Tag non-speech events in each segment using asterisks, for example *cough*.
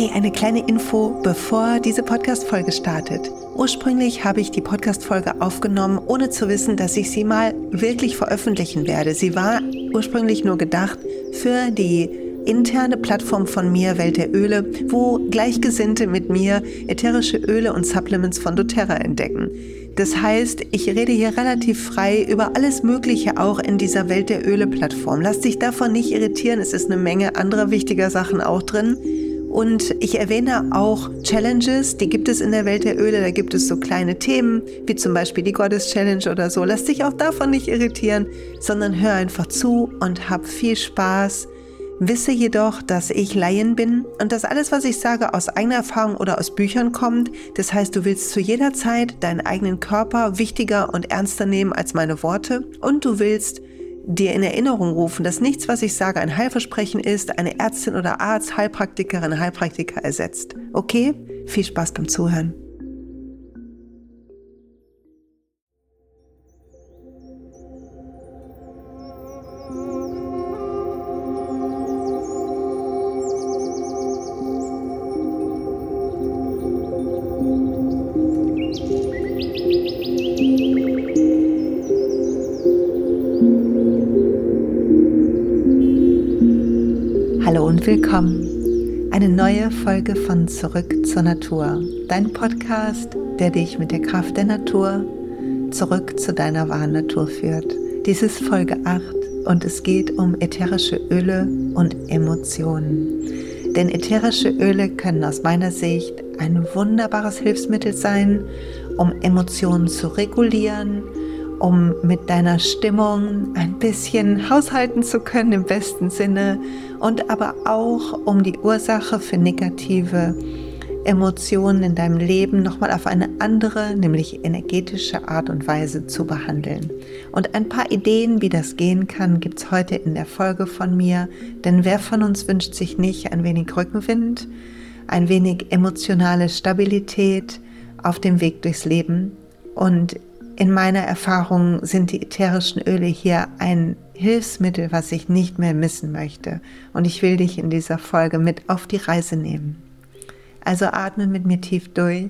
Hey, eine kleine Info, bevor diese Podcast-Folge startet. Ursprünglich habe ich die Podcast-Folge aufgenommen, ohne zu wissen, dass ich sie mal wirklich veröffentlichen werde. Sie war ursprünglich nur gedacht für die interne Plattform von mir, Welt der Öle, wo Gleichgesinnte mit mir ätherische Öle und Supplements von doTERRA entdecken. Das heißt, ich rede hier relativ frei über alles Mögliche auch in dieser Welt der Öle-Plattform. Lass dich davon nicht irritieren, es ist eine Menge anderer wichtiger Sachen auch drin. Und ich erwähne auch Challenges, die gibt es in der Welt der Öle. Da gibt es so kleine Themen, wie zum Beispiel die Goddess Challenge oder so. Lass dich auch davon nicht irritieren, sondern hör einfach zu und hab viel Spaß. Wisse jedoch, dass ich Laien bin und dass alles, was ich sage, aus eigener Erfahrung oder aus Büchern kommt. Das heißt, du willst zu jeder Zeit deinen eigenen Körper wichtiger und ernster nehmen als meine Worte und du willst dir in Erinnerung rufen, dass nichts, was ich sage, ein Heilversprechen ist, eine Ärztin oder Arzt, Heilpraktikerin, Heilpraktiker ersetzt. Okay? Viel Spaß beim Zuhören. Folge von Zurück zur Natur. Dein Podcast, der dich mit der Kraft der Natur zurück zu deiner wahren Natur führt. Dies ist Folge 8 und es geht um ätherische Öle und Emotionen. Denn ätherische Öle können aus meiner Sicht ein wunderbares Hilfsmittel sein, um Emotionen zu regulieren, um mit deiner Stimmung ein bisschen haushalten zu können im besten Sinne und aber auch um die Ursache für negative Emotionen in deinem Leben nochmal auf eine andere, nämlich energetische Art und Weise zu behandeln. Und ein paar Ideen, wie das gehen kann, gibt es heute in der Folge von mir. Denn wer von uns wünscht sich nicht ein wenig Rückenwind, ein wenig emotionale Stabilität auf dem Weg durchs Leben? Und in meiner Erfahrung sind die ätherischen Öle hier ein Hilfsmittel, was ich nicht mehr missen möchte. Und ich will dich in dieser Folge mit auf die Reise nehmen. Also atme mit mir tief durch.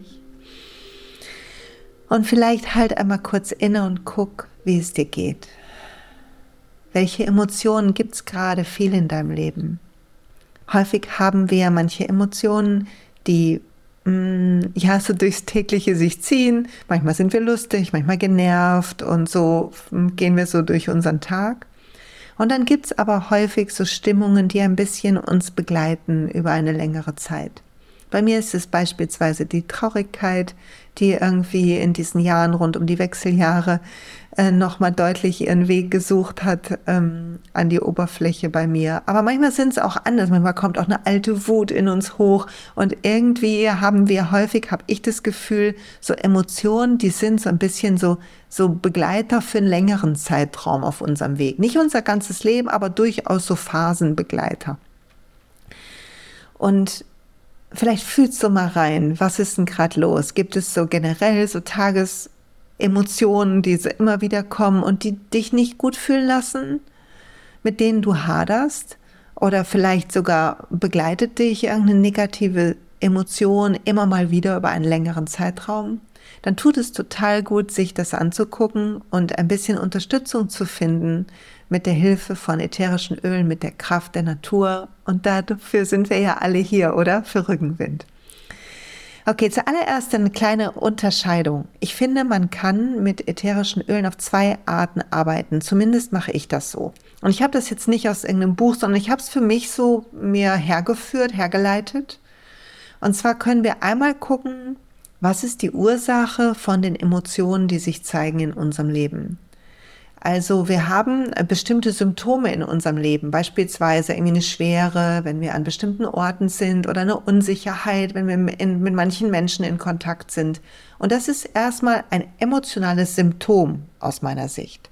Und vielleicht halt einmal kurz inne und guck, wie es dir geht. Welche Emotionen gibt es gerade viel in deinem Leben? Häufig haben wir manche Emotionen, die ja, so durchs tägliche sich ziehen. Manchmal sind wir lustig, manchmal genervt und so gehen wir so durch unseren Tag. Und dann gibt es aber häufig so Stimmungen, die ein bisschen uns begleiten über eine längere Zeit. Bei mir ist es beispielsweise die Traurigkeit, die irgendwie in diesen Jahren rund um die Wechseljahre äh, nochmal deutlich ihren Weg gesucht hat ähm, an die Oberfläche bei mir. Aber manchmal sind es auch anders. Manchmal kommt auch eine alte Wut in uns hoch und irgendwie haben wir häufig, habe ich das Gefühl, so Emotionen, die sind so ein bisschen so so Begleiter für einen längeren Zeitraum auf unserem Weg. Nicht unser ganzes Leben, aber durchaus so Phasenbegleiter. Und Vielleicht fühlst du mal rein, was ist denn gerade los? Gibt es so generell so Tagesemotionen, die so immer wieder kommen und die dich nicht gut fühlen lassen, mit denen du haderst? Oder vielleicht sogar begleitet dich irgendeine negative Emotion immer mal wieder über einen längeren Zeitraum? Dann tut es total gut, sich das anzugucken und ein bisschen Unterstützung zu finden, mit der Hilfe von ätherischen Ölen, mit der Kraft der Natur. Und dafür sind wir ja alle hier, oder? Für Rückenwind. Okay, zuallererst eine kleine Unterscheidung. Ich finde, man kann mit ätherischen Ölen auf zwei Arten arbeiten. Zumindest mache ich das so. Und ich habe das jetzt nicht aus irgendeinem Buch, sondern ich habe es für mich so mir hergeführt, hergeleitet. Und zwar können wir einmal gucken, was ist die Ursache von den Emotionen, die sich zeigen in unserem Leben. Also wir haben äh, bestimmte Symptome in unserem Leben, beispielsweise irgendwie eine Schwere, wenn wir an bestimmten Orten sind oder eine Unsicherheit, wenn wir in, mit manchen Menschen in Kontakt sind. Und das ist erstmal ein emotionales Symptom aus meiner Sicht.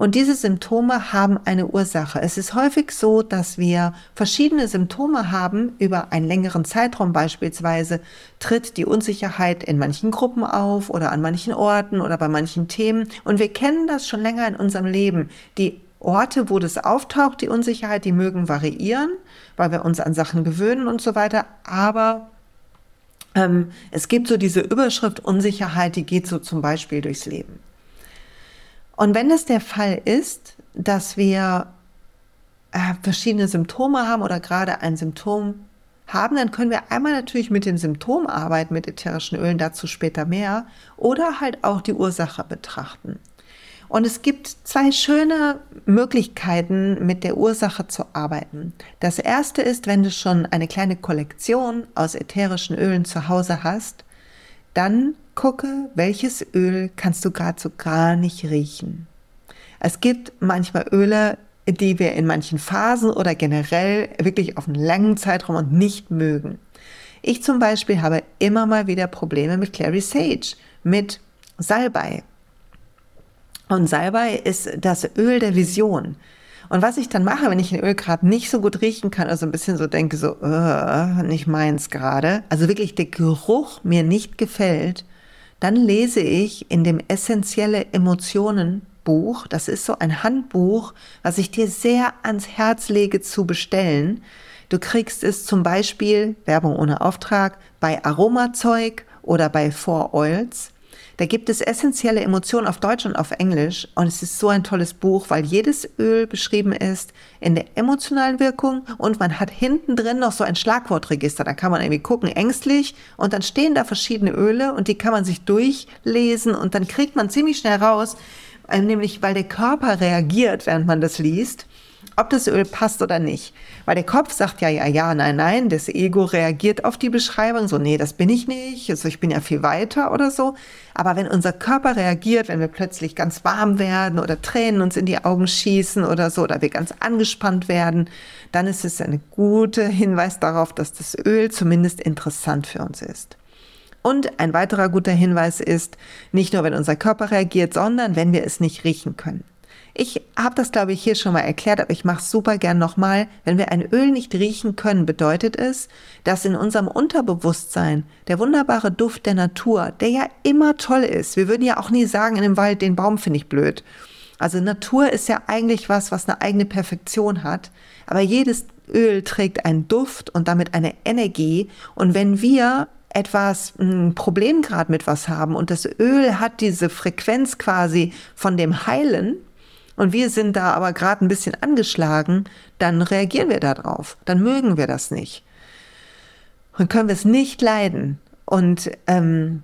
Und diese Symptome haben eine Ursache. Es ist häufig so, dass wir verschiedene Symptome haben über einen längeren Zeitraum. Beispielsweise tritt die Unsicherheit in manchen Gruppen auf oder an manchen Orten oder bei manchen Themen. Und wir kennen das schon länger in unserem Leben. Die Orte, wo das auftaucht, die Unsicherheit, die mögen variieren, weil wir uns an Sachen gewöhnen und so weiter. Aber ähm, es gibt so diese Überschrift Unsicherheit, die geht so zum Beispiel durchs Leben. Und wenn es der Fall ist, dass wir äh, verschiedene Symptome haben oder gerade ein Symptom haben, dann können wir einmal natürlich mit den Symptomen arbeiten, mit ätherischen Ölen, dazu später mehr, oder halt auch die Ursache betrachten. Und es gibt zwei schöne Möglichkeiten, mit der Ursache zu arbeiten. Das erste ist, wenn du schon eine kleine Kollektion aus ätherischen Ölen zu Hause hast, dann gucke, welches Öl kannst du gerade so gar nicht riechen. Es gibt manchmal Öle, die wir in manchen Phasen oder generell wirklich auf einen langen Zeitraum und nicht mögen. Ich zum Beispiel habe immer mal wieder Probleme mit Clary Sage, mit Salbei. Und Salbei ist das Öl der Vision. Und was ich dann mache, wenn ich ein Öl gerade nicht so gut riechen kann, also ein bisschen so denke, so, uh, nicht meins gerade, also wirklich der Geruch mir nicht gefällt, dann lese ich in dem essentielle Emotionen Buch, das ist so ein Handbuch, was ich dir sehr ans Herz lege zu bestellen. Du kriegst es zum Beispiel, Werbung ohne Auftrag, bei Aromazeug oder bei Four Oils. Da gibt es essentielle Emotionen auf Deutsch und auf Englisch und es ist so ein tolles Buch, weil jedes Öl beschrieben ist in der emotionalen Wirkung und man hat hinten drin noch so ein Schlagwortregister. Da kann man irgendwie gucken, ängstlich und dann stehen da verschiedene Öle und die kann man sich durchlesen und dann kriegt man ziemlich schnell raus, äh, nämlich weil der Körper reagiert, während man das liest ob das Öl passt oder nicht. Weil der Kopf sagt ja, ja, ja, nein, nein, das Ego reagiert auf die Beschreibung, so, nee, das bin ich nicht, also ich bin ja viel weiter oder so. Aber wenn unser Körper reagiert, wenn wir plötzlich ganz warm werden oder Tränen uns in die Augen schießen oder so, oder wir ganz angespannt werden, dann ist es ein guter Hinweis darauf, dass das Öl zumindest interessant für uns ist. Und ein weiterer guter Hinweis ist, nicht nur wenn unser Körper reagiert, sondern wenn wir es nicht riechen können. Ich habe das, glaube ich, hier schon mal erklärt, aber ich mache es super gern nochmal. Wenn wir ein Öl nicht riechen können, bedeutet es, dass in unserem Unterbewusstsein der wunderbare Duft der Natur, der ja immer toll ist, wir würden ja auch nie sagen in dem Wald, den Baum finde ich blöd. Also Natur ist ja eigentlich was, was eine eigene Perfektion hat, aber jedes Öl trägt einen Duft und damit eine Energie. Und wenn wir etwas ein Problem gerade mit was haben und das Öl hat diese Frequenz quasi von dem Heilen, und wir sind da aber gerade ein bisschen angeschlagen, dann reagieren wir darauf. Dann mögen wir das nicht. Und können wir es nicht leiden. Und ähm,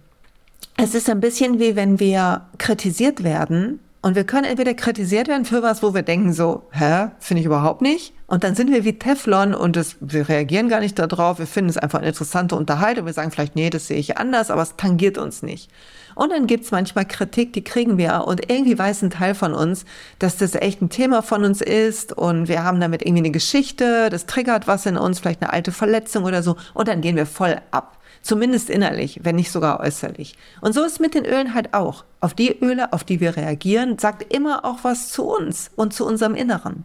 es ist ein bisschen wie wenn wir kritisiert werden und wir können entweder kritisiert werden für was, wo wir denken so, hä, finde ich überhaupt nicht. Und dann sind wir wie Teflon und das, wir reagieren gar nicht darauf. Wir finden es einfach eine interessante Unterhaltung. Wir sagen vielleicht, nee, das sehe ich anders, aber es tangiert uns nicht. Und dann gibt's manchmal Kritik, die kriegen wir und irgendwie weiß ein Teil von uns, dass das echt ein Thema von uns ist und wir haben damit irgendwie eine Geschichte, das triggert was in uns, vielleicht eine alte Verletzung oder so und dann gehen wir voll ab. Zumindest innerlich, wenn nicht sogar äußerlich. Und so ist mit den Ölen halt auch. Auf die Öle, auf die wir reagieren, sagt immer auch was zu uns und zu unserem Inneren.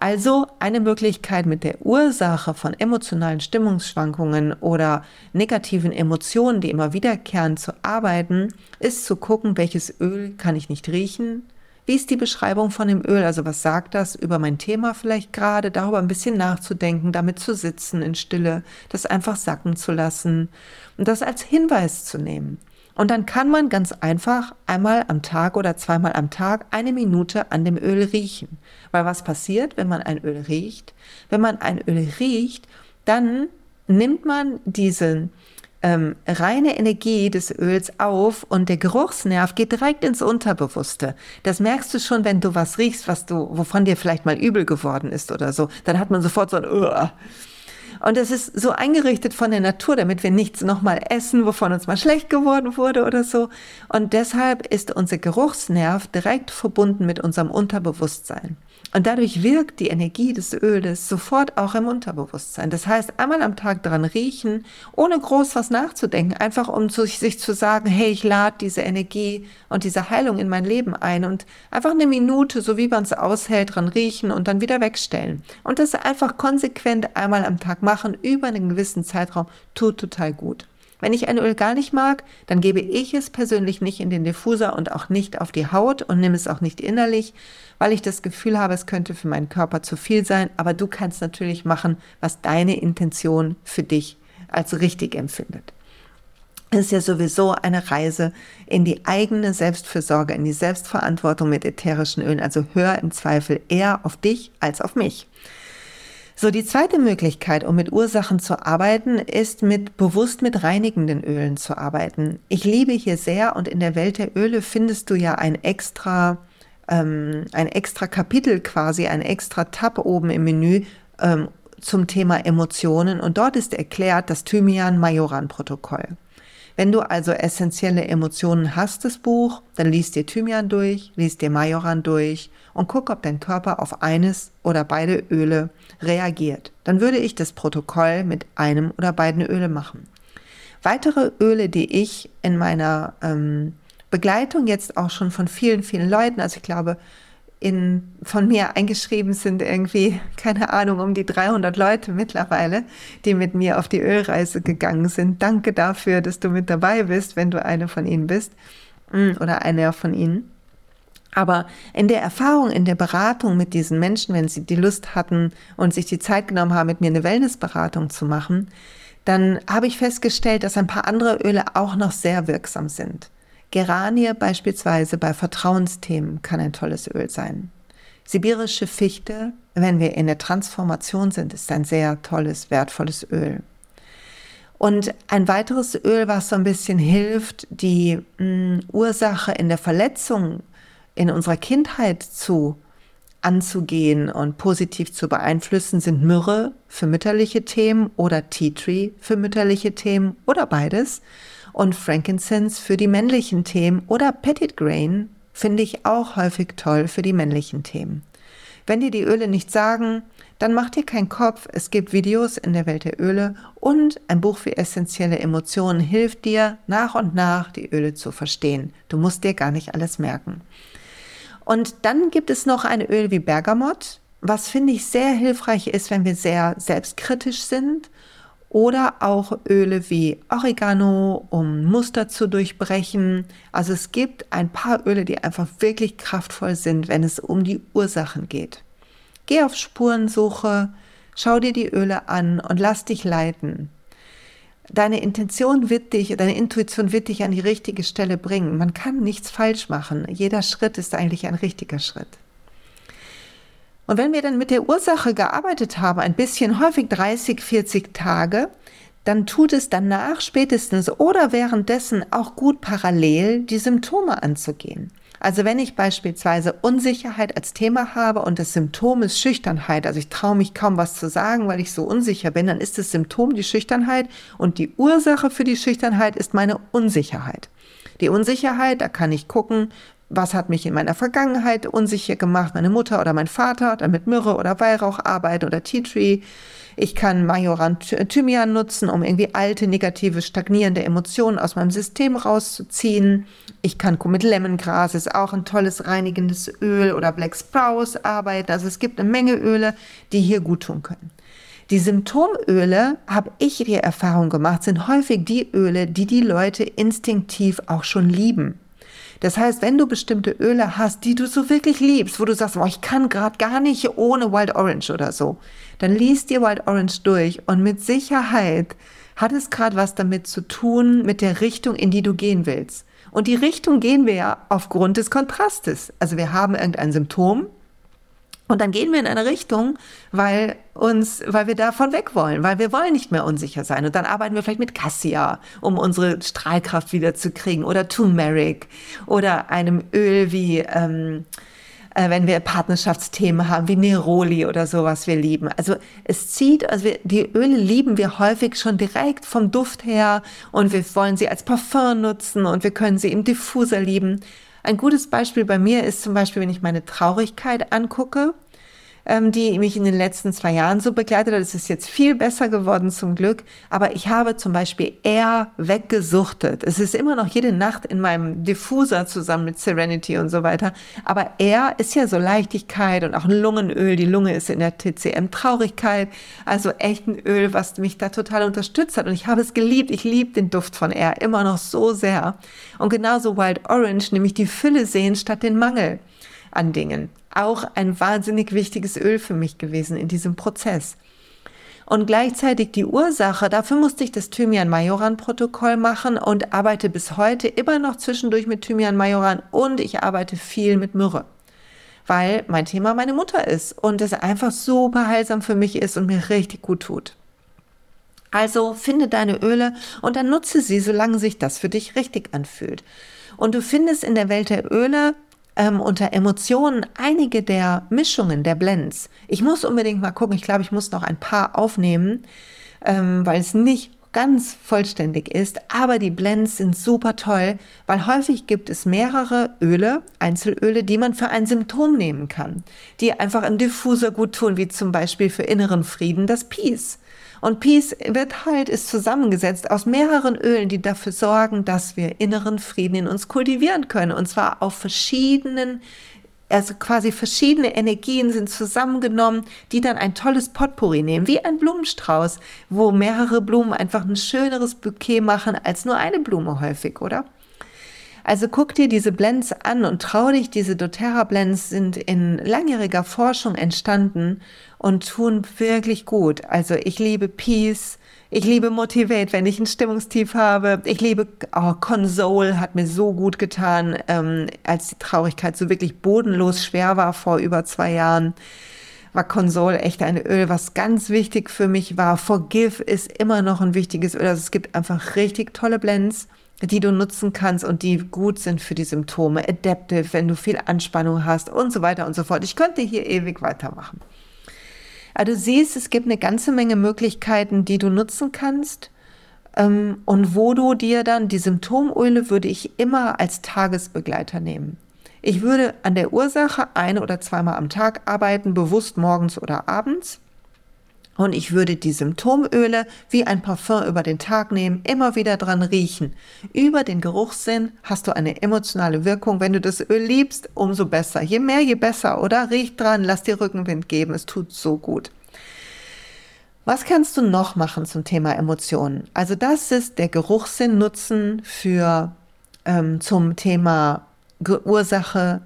Also eine Möglichkeit mit der Ursache von emotionalen Stimmungsschwankungen oder negativen Emotionen, die immer wiederkehren, zu arbeiten, ist zu gucken, welches Öl kann ich nicht riechen, wie ist die Beschreibung von dem Öl? Also was sagt das über mein Thema vielleicht gerade? Darüber ein bisschen nachzudenken, damit zu sitzen in Stille, das einfach sacken zu lassen und das als Hinweis zu nehmen. Und dann kann man ganz einfach einmal am Tag oder zweimal am Tag eine Minute an dem Öl riechen. Weil was passiert, wenn man ein Öl riecht? Wenn man ein Öl riecht, dann nimmt man diesen ähm, reine Energie des Öls auf und der Geruchsnerv geht direkt ins Unterbewusste. Das merkst du schon, wenn du was riechst, was du, wovon dir vielleicht mal übel geworden ist oder so. Dann hat man sofort so ein Uah. Und es ist so eingerichtet von der Natur, damit wir nichts nochmal essen, wovon uns mal schlecht geworden wurde oder so. Und deshalb ist unser Geruchsnerv direkt verbunden mit unserem Unterbewusstsein. Und dadurch wirkt die Energie des Öles sofort auch im Unterbewusstsein. Das heißt, einmal am Tag dran riechen, ohne groß was nachzudenken, einfach um sich zu sagen, hey, ich lade diese Energie und diese Heilung in mein Leben ein und einfach eine Minute, so wie man es aushält, dran riechen und dann wieder wegstellen. Und das einfach konsequent einmal am Tag machen, über einen gewissen Zeitraum, tut total gut. Wenn ich ein Öl gar nicht mag, dann gebe ich es persönlich nicht in den Diffuser und auch nicht auf die Haut und nehme es auch nicht innerlich, weil ich das Gefühl habe, es könnte für meinen Körper zu viel sein. Aber du kannst natürlich machen, was deine Intention für dich als richtig empfindet. Es ist ja sowieso eine Reise in die eigene Selbstfürsorge, in die Selbstverantwortung mit ätherischen Ölen. Also hör im Zweifel eher auf dich als auf mich. So, die zweite Möglichkeit, um mit Ursachen zu arbeiten, ist mit bewusst mit reinigenden Ölen zu arbeiten. Ich liebe hier sehr und in der Welt der Öle findest du ja ein extra, ähm, ein extra Kapitel quasi, ein extra Tab oben im Menü ähm, zum Thema Emotionen und dort ist erklärt das Thymian-Majoran-Protokoll. Wenn du also essentielle Emotionen hast, das Buch, dann liest dir Thymian durch, liest dir Majoran durch und guck, ob dein Körper auf eines oder beide Öle reagiert. Dann würde ich das Protokoll mit einem oder beiden Öle machen. Weitere Öle, die ich in meiner ähm, Begleitung jetzt auch schon von vielen, vielen Leuten, also ich glaube, in, von mir eingeschrieben sind irgendwie, keine Ahnung, um die 300 Leute mittlerweile, die mit mir auf die Ölreise gegangen sind. Danke dafür, dass du mit dabei bist, wenn du eine von ihnen bist mm, oder einer von ihnen. Aber in der Erfahrung, in der Beratung mit diesen Menschen, wenn sie die Lust hatten und sich die Zeit genommen haben, mit mir eine Wellnessberatung zu machen, dann habe ich festgestellt, dass ein paar andere Öle auch noch sehr wirksam sind. Geranie beispielsweise bei Vertrauensthemen kann ein tolles Öl sein. Sibirische Fichte, wenn wir in der Transformation sind, ist ein sehr tolles, wertvolles Öl. Und ein weiteres Öl, was so ein bisschen hilft, die mh, mm, Ursache in der Verletzung in unserer Kindheit zu anzugehen und positiv zu beeinflussen, sind Myrrhe für mütterliche Themen oder Tea Tree für mütterliche Themen oder beides und Frankincense für die männlichen Themen oder Petit Grain finde ich auch häufig toll für die männlichen Themen. Wenn dir die Öle nicht sagen, dann mach dir keinen Kopf. Es gibt Videos in der Welt der Öle und ein Buch für essentielle Emotionen hilft dir, nach und nach die Öle zu verstehen. Du musst dir gar nicht alles merken. Und dann gibt es noch ein Öl wie Bergamot, was finde ich sehr hilfreich ist, wenn wir sehr selbstkritisch sind oder auch Öle wie Oregano, um Muster zu durchbrechen. Also es gibt ein paar Öle, die einfach wirklich kraftvoll sind, wenn es um die Ursachen geht. Geh auf Spurensuche, schau dir die Öle an und lass dich leiten. Deine Intention wird dich, deine Intuition wird dich an die richtige Stelle bringen. Man kann nichts falsch machen. Jeder Schritt ist eigentlich ein richtiger Schritt. Und wenn wir dann mit der Ursache gearbeitet haben, ein bisschen häufig 30, 40 Tage, dann tut es danach spätestens oder währenddessen auch gut parallel die Symptome anzugehen. Also wenn ich beispielsweise Unsicherheit als Thema habe und das Symptom ist Schüchternheit, also ich traue mich kaum was zu sagen, weil ich so unsicher bin, dann ist das Symptom die Schüchternheit und die Ursache für die Schüchternheit ist meine Unsicherheit. Die Unsicherheit, da kann ich gucken, was hat mich in meiner Vergangenheit unsicher gemacht, meine Mutter oder mein Vater, dann mit Myrrhe oder Weihrauch arbeiten oder Tea Tree. Ich kann Majoran Thymian nutzen, um irgendwie alte, negative, stagnierende Emotionen aus meinem System rauszuziehen. Ich kann mit Lemongras, ist auch ein tolles reinigendes Öl oder Black Sprouse arbeiten. Also es gibt eine Menge Öle, die hier gut tun können. Die Symptomöle, habe ich die Erfahrung gemacht, sind häufig die Öle, die die Leute instinktiv auch schon lieben. Das heißt, wenn du bestimmte Öle hast, die du so wirklich liebst, wo du sagst, oh, ich kann gerade gar nicht ohne Wild Orange oder so, dann liest dir Wild Orange durch und mit Sicherheit hat es gerade was damit zu tun mit der Richtung, in die du gehen willst. Und die Richtung gehen wir ja aufgrund des Kontrastes. Also wir haben irgendein Symptom, und dann gehen wir in eine Richtung, weil uns, weil wir davon weg wollen, weil wir wollen nicht mehr unsicher sein. Und dann arbeiten wir vielleicht mit Cassia, um unsere Strahlkraft wieder zu kriegen, oder Turmeric oder einem Öl wie, ähm, äh, wenn wir Partnerschaftsthemen haben, wie Neroli oder sowas wir lieben. Also es zieht, also wir, die Öle lieben wir häufig schon direkt vom Duft her und wir wollen sie als Parfum nutzen und wir können sie im Diffuser lieben. Ein gutes Beispiel bei mir ist zum Beispiel, wenn ich meine Traurigkeit angucke. Ähm, die mich in den letzten zwei Jahren so begleitet hat. Es ist jetzt viel besser geworden zum Glück, aber ich habe zum Beispiel eher weggesuchtet. Es ist immer noch jede Nacht in meinem Diffuser zusammen mit Serenity und so weiter, aber er ist ja so Leichtigkeit und auch ein Lungenöl. Die Lunge ist in der TCM Traurigkeit, also echt ein Öl, was mich da total unterstützt hat und ich habe es geliebt. Ich liebe den Duft von er immer noch so sehr. Und genauso Wild Orange, nämlich die Fülle sehen statt den Mangel an Dingen auch ein wahnsinnig wichtiges Öl für mich gewesen in diesem Prozess. Und gleichzeitig die Ursache, dafür musste ich das Thymian-Majoran-Protokoll machen und arbeite bis heute immer noch zwischendurch mit Thymian-Majoran und ich arbeite viel mit Myrrhe, weil mein Thema meine Mutter ist und es einfach super heilsam für mich ist und mir richtig gut tut. Also finde deine Öle und dann nutze sie, solange sich das für dich richtig anfühlt. Und du findest in der Welt der Öle ähm, unter Emotionen einige der Mischungen, der Blends. Ich muss unbedingt mal gucken, ich glaube, ich muss noch ein paar aufnehmen, ähm, weil es nicht ganz vollständig ist, aber die Blends sind super toll, weil häufig gibt es mehrere Öle, Einzelöle, die man für ein Symptom nehmen kann, die einfach im Diffuser gut tun, wie zum Beispiel für inneren Frieden das Peace. Und Peace wird halt, ist zusammengesetzt aus mehreren Ölen, die dafür sorgen, dass wir inneren Frieden in uns kultivieren können. Und zwar auf verschiedenen, also quasi verschiedene Energien sind zusammengenommen, die dann ein tolles Potpourri nehmen, wie ein Blumenstrauß, wo mehrere Blumen einfach ein schöneres Bouquet machen als nur eine Blume häufig, oder? Also guck dir diese Blends an und trau dich, diese doTERRA Blends sind in langjähriger Forschung entstanden und tun wirklich gut. Also ich liebe Peace, ich liebe Motivate, wenn ich ein Stimmungstief habe. Ich liebe oh, Console, hat mir so gut getan, ähm, als die Traurigkeit so wirklich bodenlos schwer war vor über zwei Jahren. War Console echt ein Öl, was ganz wichtig für mich war. Forgive ist immer noch ein wichtiges Öl. Also es gibt einfach richtig tolle Blends, die du nutzen kannst und die gut sind für die Symptome. Adaptive, wenn du viel Anspannung hast und so weiter und so fort. Ich könnte hier ewig weitermachen. Aber du siehst, es gibt eine ganze Menge Möglichkeiten, die du nutzen kannst. Ähm, und wo du dir dann die Symptomöle würde ich immer als Tagesbegleiter nehmen. Ich würde an der Ursache ein oder zweimal am Tag arbeiten, bewusst morgens oder abends. Und ich würde die Symptomöle wie ein Parfum über den Tag nehmen, immer wieder dran riechen. Über den Geruchssinn hast du eine emotionale Wirkung. Wenn du das Öl liebst, umso besser. Je mehr, je besser, oder? Riech dran, lass dir Rückenwind geben. Es tut so gut. Was kannst du noch machen zum Thema Emotionen? Also das ist der Geruchssinn nutzen für ähm, zum Thema Ursache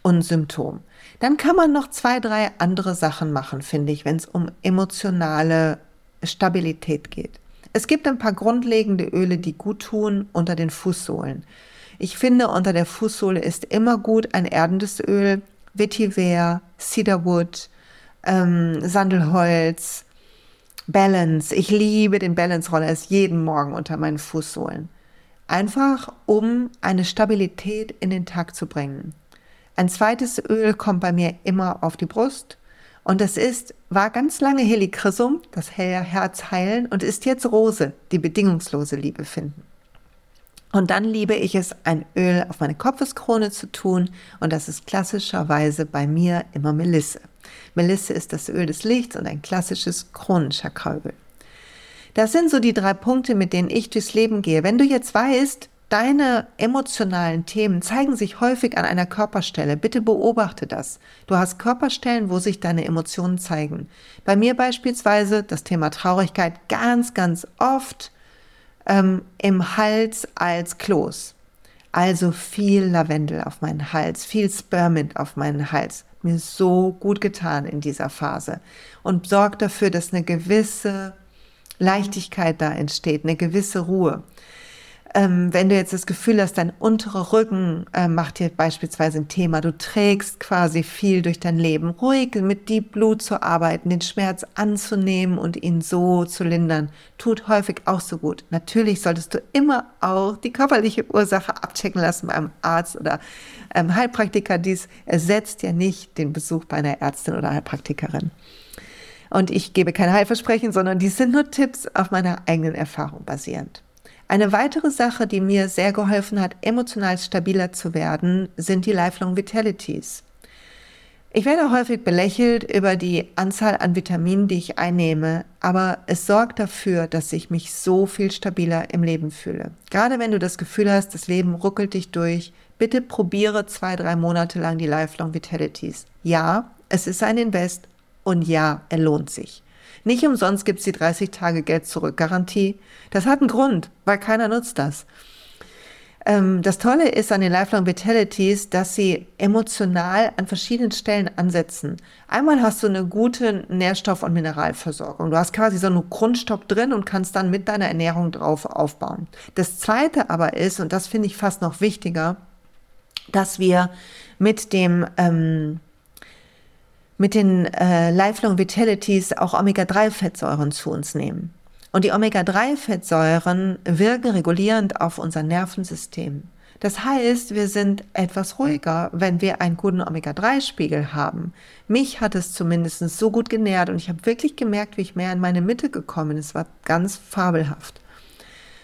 und Symptom. Dann kann man noch zwei, drei andere Sachen machen, finde ich, wenn es um emotionale Stabilität geht. Es gibt ein paar grundlegende Öle, die gut tun unter den Fußsohlen. Ich finde, unter der Fußsohle ist immer gut ein erdendes Öl, Vetiver, Cedarwood, ähm, Sandelholz, Balance. Ich liebe den Balance-Roller, ist jeden Morgen unter meinen Fußsohlen. Einfach, um eine Stabilität in den Tag zu bringen. Ein zweites Öl kommt bei mir immer auf die Brust. Und das ist, war ganz lange Helichrysum, das Herz heilen, und ist jetzt Rose, die bedingungslose Liebe finden. Und dann liebe ich es, ein Öl auf meine Kopfeskrone zu tun. Und das ist klassischerweise bei mir immer Melisse. Melisse ist das Öl des Lichts und ein klassisches Kronenchakraöl. Das sind so die drei Punkte, mit denen ich durchs Leben gehe. Wenn du jetzt weißt, Deine emotionalen Themen zeigen sich häufig an einer Körperstelle. Bitte beobachte das. Du hast Körperstellen, wo sich deine Emotionen zeigen. Bei mir beispielsweise das Thema Traurigkeit ganz, ganz oft ähm, im Hals als Kloß. Also viel Lavendel auf meinen Hals, viel Spermint auf meinen Hals. Mir so gut getan in dieser Phase. Und sorgt dafür, dass eine gewisse Leichtigkeit da entsteht, eine gewisse Ruhe. Ähm, wenn du jetzt das Gefühl hast, dein unterer Rücken äh, macht dir beispielsweise ein Thema, du trägst quasi viel durch dein Leben, ruhig mit Deep Blue zu arbeiten, den Schmerz anzunehmen und ihn so zu lindern, tut häufig auch so gut. Natürlich solltest du immer auch die körperliche Ursache abchecken lassen beim Arzt oder ähm, Heilpraktiker. Dies ersetzt ja nicht den Besuch bei einer Ärztin oder Heilpraktikerin. Und ich gebe keine Heilversprechen, sondern die sind nur Tipps auf meiner eigenen Erfahrung basierend. Eine weitere Sache, die mir sehr geholfen hat, emotional stabiler zu werden, sind die Lifelong Vitalities. Ich werde häufig belächelt über die Anzahl an Vitaminen, die ich einnehme, aber es sorgt dafür, dass ich mich so viel stabiler im Leben fühle. Gerade wenn du das Gefühl hast, das Leben ruckelt dich durch, bitte probiere zwei, drei Monate lang die Lifelong Vitalities. Ja, es ist ein Invest und ja, er lohnt sich. Nicht umsonst gibt es die 30 Tage Geld zurück Garantie. Das hat einen Grund, weil keiner nutzt das. Ähm, das Tolle ist an den Lifelong Vitalities, dass sie emotional an verschiedenen Stellen ansetzen. Einmal hast du eine gute Nährstoff- und Mineralversorgung. Du hast quasi so einen Grundstock drin und kannst dann mit deiner Ernährung drauf aufbauen. Das zweite aber ist, und das finde ich fast noch wichtiger, dass wir mit dem, ähm, mit den äh, Lifelong Vitalities auch Omega-3-Fettsäuren zu uns nehmen. Und die Omega-3-Fettsäuren wirken regulierend auf unser Nervensystem. Das heißt, wir sind etwas ruhiger, wenn wir einen guten Omega-3-Spiegel haben. Mich hat es zumindest so gut genährt und ich habe wirklich gemerkt, wie ich mehr in meine Mitte gekommen bin. Es war ganz fabelhaft.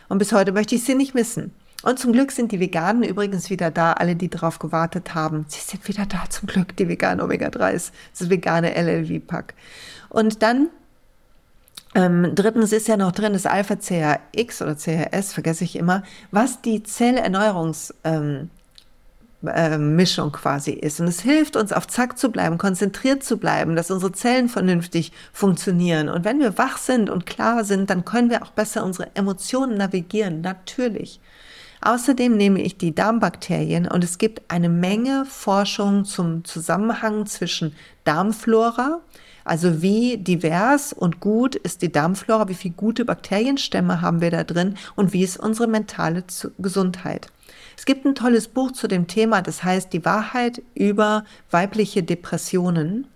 Und bis heute möchte ich sie nicht missen. Und zum Glück sind die Veganen übrigens wieder da, alle, die darauf gewartet haben. Sie sind wieder da, zum Glück, die veganen Omega-3s, das vegane LLV-Pack. Und dann ähm, drittens ist ja noch drin das Alpha-CHX oder CHS, vergesse ich immer, was die Zellerneuerungs- ähm, äh, Mischung quasi ist. Und es hilft uns, auf Zack zu bleiben, konzentriert zu bleiben, dass unsere Zellen vernünftig funktionieren. Und wenn wir wach sind und klar sind, dann können wir auch besser unsere Emotionen navigieren, natürlich. Außerdem nehme ich die Darmbakterien und es gibt eine Menge Forschung zum Zusammenhang zwischen Darmflora, also wie divers und gut ist die Darmflora, wie viele gute Bakterienstämme haben wir da drin und wie ist unsere mentale Gesundheit. Es gibt ein tolles Buch zu dem Thema, das heißt Die Wahrheit über weibliche Depressionen.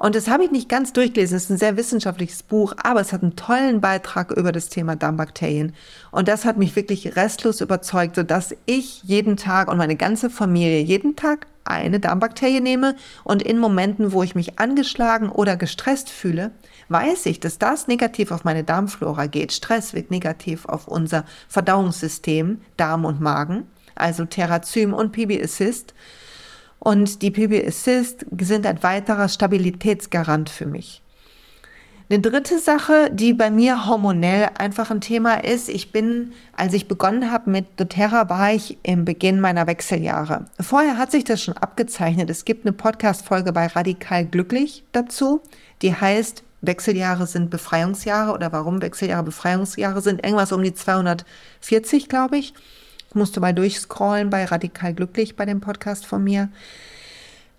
Und das habe ich nicht ganz durchgelesen. Es ist ein sehr wissenschaftliches Buch, aber es hat einen tollen Beitrag über das Thema Darmbakterien. Und das hat mich wirklich restlos überzeugt, sodass ich jeden Tag und meine ganze Familie jeden Tag eine Darmbakterie nehme und in Momenten, wo ich mich angeschlagen oder gestresst fühle, weiß ich, dass das negativ auf meine Darmflora geht. Stress wirkt negativ auf unser Verdauungssystem, Darm und Magen, also Terrazym und PB Assist. Und die PB Assist sind ein weiterer Stabilitätsgarant für mich. Eine dritte Sache, die bei mir hormonell einfach ein Thema ist, ich bin, als ich begonnen habe mit doTERRA, war ich im Beginn meiner Wechseljahre. Vorher hat sich das schon abgezeichnet. Es gibt eine Podcast-Folge bei Radikal Glücklich dazu, die heißt Wechseljahre sind Befreiungsjahre oder warum Wechseljahre Befreiungsjahre sind. Irgendwas um die 240, glaube ich. Ich musste mal durchscrollen bei Radikal Glücklich bei dem Podcast von mir.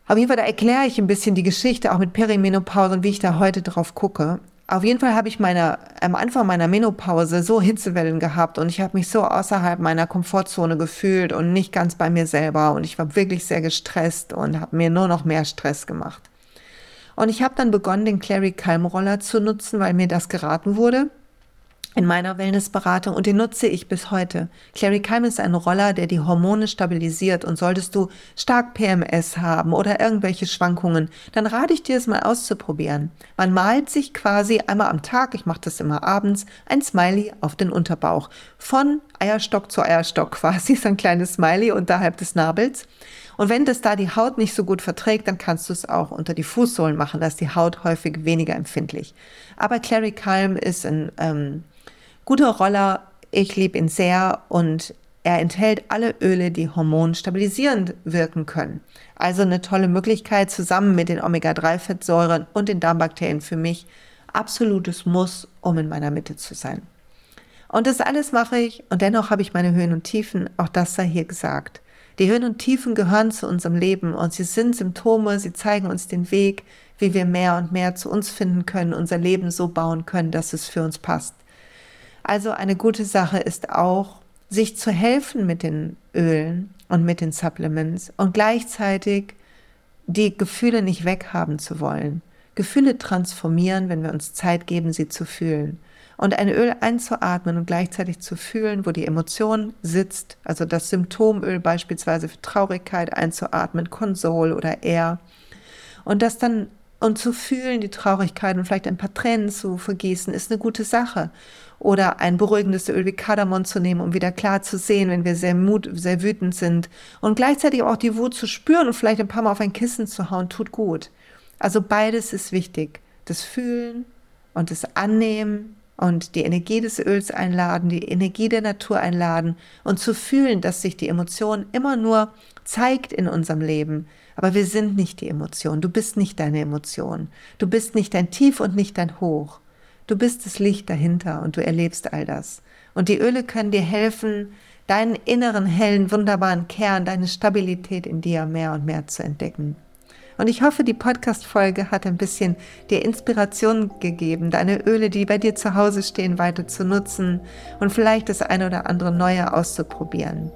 Auf jeden Fall, da erkläre ich ein bisschen die Geschichte auch mit Perimenopause und wie ich da heute drauf gucke. Auf jeden Fall habe ich meine, am Anfang meiner Menopause so Hitzewellen gehabt und ich habe mich so außerhalb meiner Komfortzone gefühlt und nicht ganz bei mir selber und ich war wirklich sehr gestresst und habe mir nur noch mehr Stress gemacht. Und ich habe dann begonnen, den Clary Calm Roller zu nutzen, weil mir das geraten wurde in meiner Wellnessberatung und den nutze ich bis heute. Clary Calm ist ein Roller, der die Hormone stabilisiert und solltest du stark PMS haben oder irgendwelche Schwankungen, dann rate ich dir es mal auszuprobieren. Man malt sich quasi einmal am Tag, ich mache das immer abends, ein Smiley auf den Unterbauch. Von Eierstock zu Eierstock *laughs* quasi, so ein kleines Smiley unterhalb des Nabels. Und wenn das da die Haut nicht so gut verträgt, dann kannst du es auch unter die Fußsohlen machen, da ist die Haut häufig weniger empfindlich. Aber Clary Calm ist ein ähm, Guter Roller, ich liebe ihn sehr und er enthält alle Öle, die hormonstabilisierend wirken können. Also eine tolle Möglichkeit zusammen mit den Omega-3-Fettsäuren und den Darmbakterien für mich. Absolutes Muss, um in meiner Mitte zu sein. Und das alles mache ich und dennoch habe ich meine Höhen und Tiefen, auch das sei hier gesagt. Die Höhen und Tiefen gehören zu unserem Leben und sie sind Symptome, sie zeigen uns den Weg, wie wir mehr und mehr zu uns finden können, unser Leben so bauen können, dass es für uns passt. Also eine gute Sache ist auch, sich zu helfen mit den Ölen und mit den Supplements und gleichzeitig die Gefühle nicht weghaben zu wollen. Gefühle transformieren, wenn wir uns Zeit geben, sie zu fühlen. Und ein Öl einzuatmen und gleichzeitig zu fühlen, wo die Emotion sitzt, also das Symptomöl beispielsweise für Traurigkeit einzuatmen, Konsol oder Air. Und das dann Und zu fühlen, die Traurigkeit und vielleicht ein paar Tränen zu vergießen, ist eine gute Sache. Oder ein beruhigendes Öl wie Kardamom zu nehmen, um wieder klar zu sehen, wenn wir sehr, mut, sehr wütend sind. Und gleichzeitig auch die Wut zu spüren und vielleicht ein paar Mal auf ein Kissen zu hauen, tut gut. Also beides ist wichtig. Das Fühlen und das Annehmen und die Energie des Öls einladen, die Energie der Natur einladen und zu fühlen, dass sich die Emotion immer nur zeigt in unserem Leben. Aber wir sind nicht die Emotion. Du bist nicht deine Emotion. Du bist nicht dein Tief und nicht dein Hoch. Du bist das Licht dahinter und du erlebst all das. Und die Öle können dir helfen, deinen inneren, hellen, wunderbaren Kern, deine Stabilität in dir mehr und mehr zu entdecken. Und ich hoffe, die Podcast-Folge hat ein bisschen dir Inspiration gegeben, deine Öle, die bei dir zu Hause stehen, weiter zu nutzen und vielleicht das eine oder andere Neue auszuprobieren.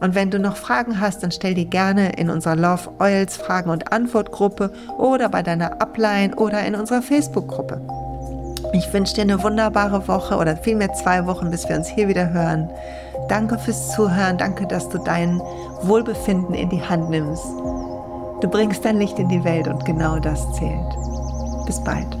Und wenn du noch Fragen hast, dann stell die gerne in unserer Love Oils Fragen- und Antwortgruppe oder bei deiner Upline oder in unserer Facebook-Gruppe. Ich wünsche dir eine wunderbare Woche oder vielmehr zwei Wochen, bis wir uns hier wieder hören. Danke fürs Zuhören, danke, dass du dein Wohlbefinden in die Hand nimmst. Du bringst dein Licht in die Welt und genau das zählt. Bis bald.